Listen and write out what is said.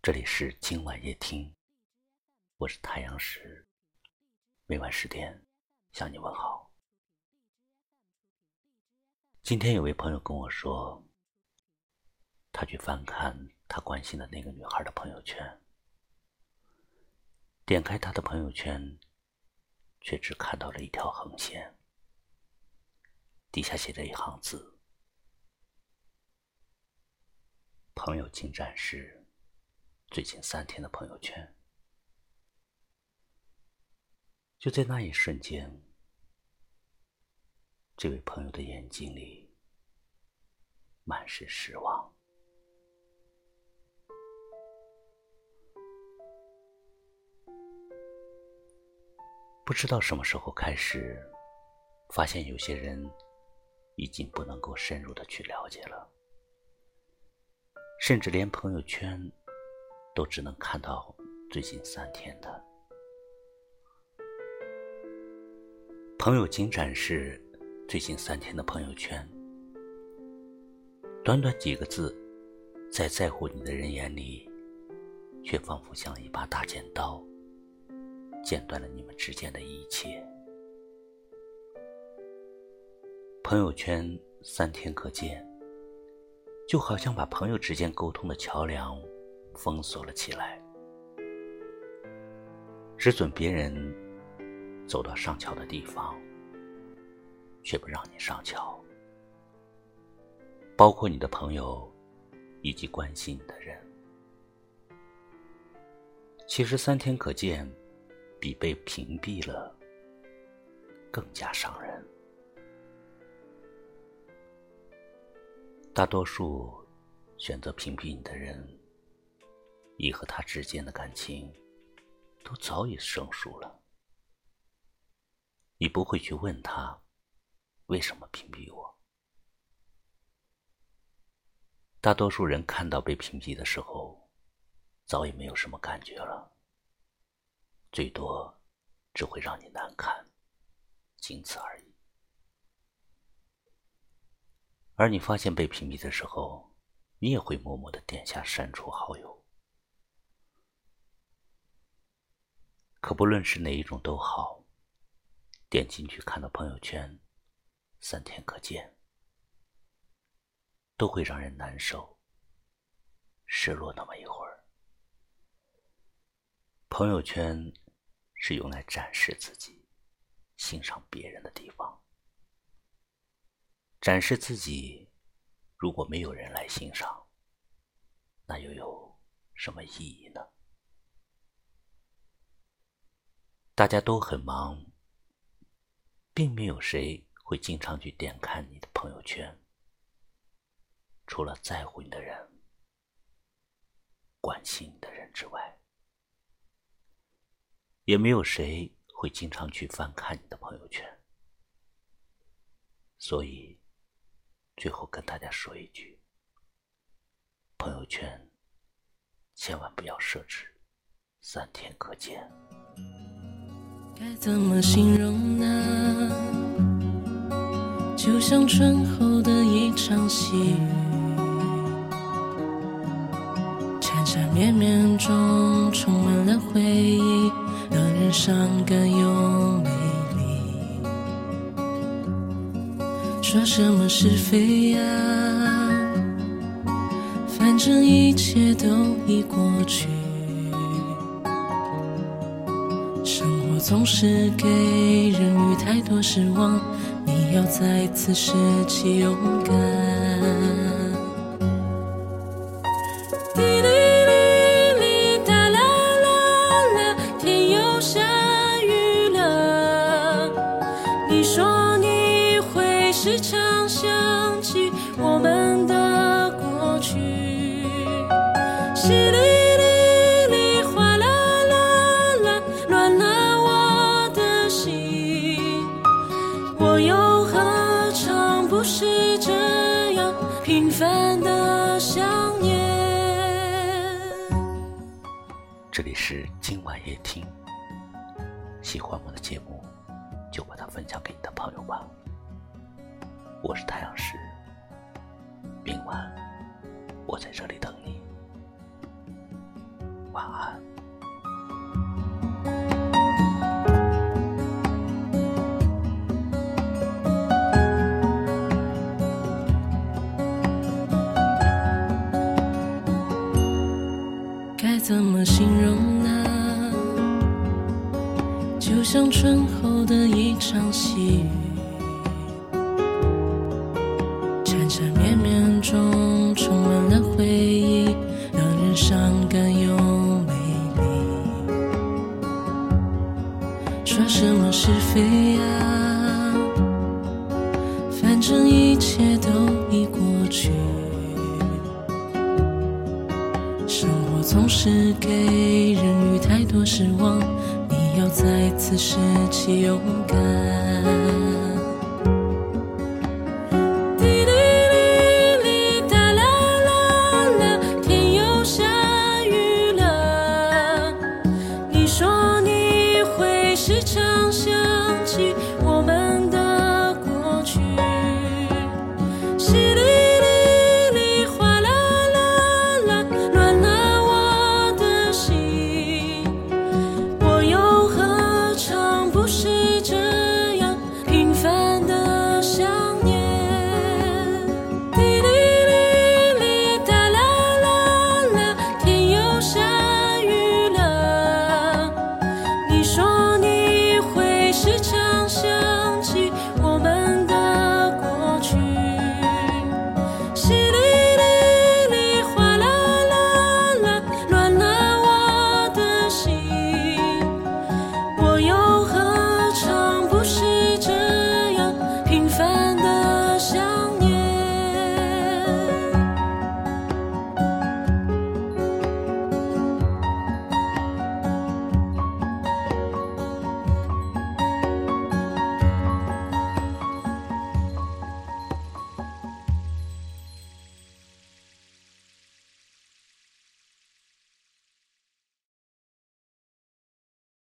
这里是今晚夜听，我是太阳石，每晚十点向你问好。今天有位朋友跟我说，他去翻看他关心的那个女孩的朋友圈，点开她的朋友圈，却只看到了一条横线，底下写着一行字：“朋友进展时。”最近三天的朋友圈，就在那一瞬间，这位朋友的眼睛里满是失望。不知道什么时候开始，发现有些人已经不能够深入的去了解了，甚至连朋友圈。都只能看到最近三天的朋友，仅展示最近三天的朋友圈。短短几个字，在在乎你的人眼里，却仿佛像一把大剪刀，剪断了你们之间的一切。朋友圈三天可见，就好像把朋友之间沟通的桥梁。封锁了起来，只准别人走到上桥的地方，却不让你上桥。包括你的朋友以及关心你的人。其实三天可见，比被屏蔽了更加伤人。大多数选择屏蔽你的人。你和他之间的感情都早已生疏了，你不会去问他为什么屏蔽我。大多数人看到被屏蔽的时候，早已没有什么感觉了，最多只会让你难堪，仅此而已。而你发现被屏蔽的时候，你也会默默的点下删除好友。可不论是哪一种都好，点进去看到朋友圈，三天可见，都会让人难受、失落那么一会儿。朋友圈是用来展示自己、欣赏别人的地方，展示自己，如果没有人来欣赏，那又有什么意义呢？大家都很忙，并没有谁会经常去点看你的朋友圈。除了在乎你的人、关心你的人之外，也没有谁会经常去翻看你的朋友圈。所以，最后跟大家说一句：朋友圈千万不要设置三天可见。该怎么形容呢？就像春后的一场细雨，缠缠绵绵中充满了回忆，让人伤感又美丽。说什么是非呀？反正一切都已过去。总是给人予太多失望，你要再次拾起勇敢。滴哩哩哩哒啦啦啦，天又下雨了。你说你会时常想起我们的过去。是的。也听，喜欢我的节目，就把它分享给你的朋友吧。我是太阳石，明晚我在这里等你，晚安。该怎么形容呢？就像春后的一场细雨，缠缠绵绵中充满了回忆，让人伤感又美丽。说什么是非啊？反正一切都已过去。生活总是给人予太多失望，要再次拾起勇敢。